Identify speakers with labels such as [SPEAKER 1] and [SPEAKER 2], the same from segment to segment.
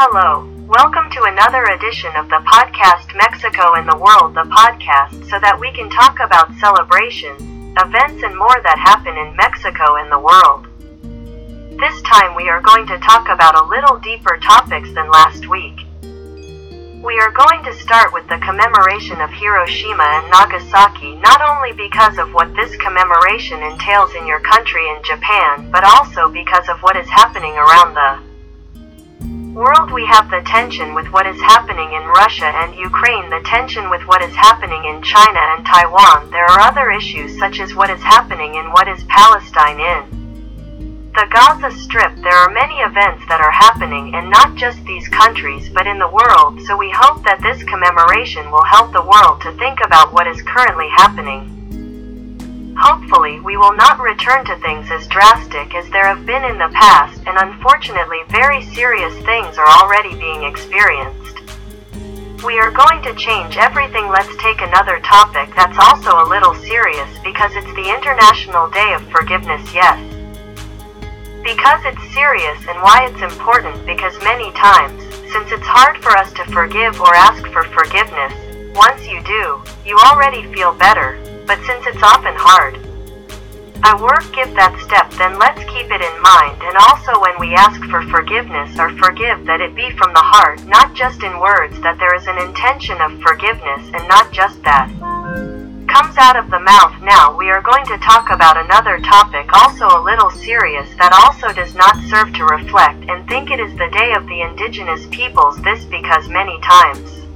[SPEAKER 1] Hello. Welcome to another edition of the podcast Mexico and the World, the podcast, so that we can talk about celebrations, events, and more that happen in Mexico and the world. This time we are going to talk about a little deeper topics than last week. We are going to start with the commemoration of Hiroshima and Nagasaki not only because of what this commemoration entails in your country in Japan, but also because of what is happening around the world we have the tension with what is happening in Russia and Ukraine, the tension with what is happening in China and Taiwan. There are other issues such as what is happening in what is Palestine in the Gaza Strip. There are many events that are happening and not just these countries but in the world, so we hope that this commemoration will help the world to think about what is currently happening. Hopefully, we will not return to things as drastic as there have been in the past, and unfortunately, very serious things are already being experienced. We are going to change everything. Let's take another topic that's also a little serious because it's the International Day of Forgiveness, yes. Because it's serious and why it's important because many times, since it's hard for us to forgive or ask for forgiveness, once you do, you already feel better, but since it's often hard, I work give that step then let's keep it in mind and also when we ask for forgiveness or forgive that it be from the heart, not just in words that there is an intention of forgiveness and not just that comes out of the mouth. Now we are going to talk about another topic also a little serious that also does not serve to reflect and think it is the day of the indigenous peoples this because many times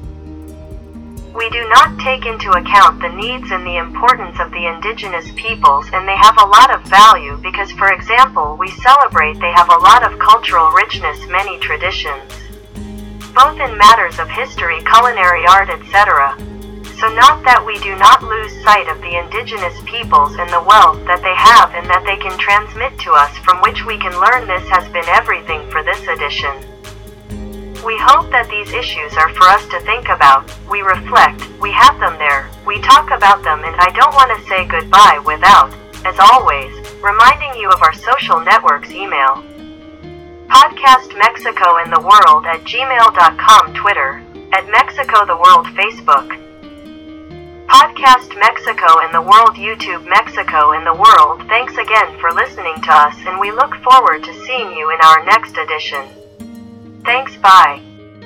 [SPEAKER 1] we do not take into account the needs and the importance of the indigenous peoples and they have a lot of value because for example we celebrate they have a lot of cultural richness many traditions both in matters of history culinary art etc so not that we do not lose sight of the indigenous peoples and the wealth that they have and that they can transmit to us from which we can learn this has been everything for this edition we hope that these issues are for us to think about, we reflect, we have them there, we talk about them and I don't want to say goodbye without, as always, reminding you of our social networks email. Podcast Mexico and the World at gmail.com Twitter, at Mexico the World Facebook. Podcast Mexico and the World YouTube Mexico and the World Thanks again for listening to us and we look forward to seeing you in our next edition. Thanks, bye.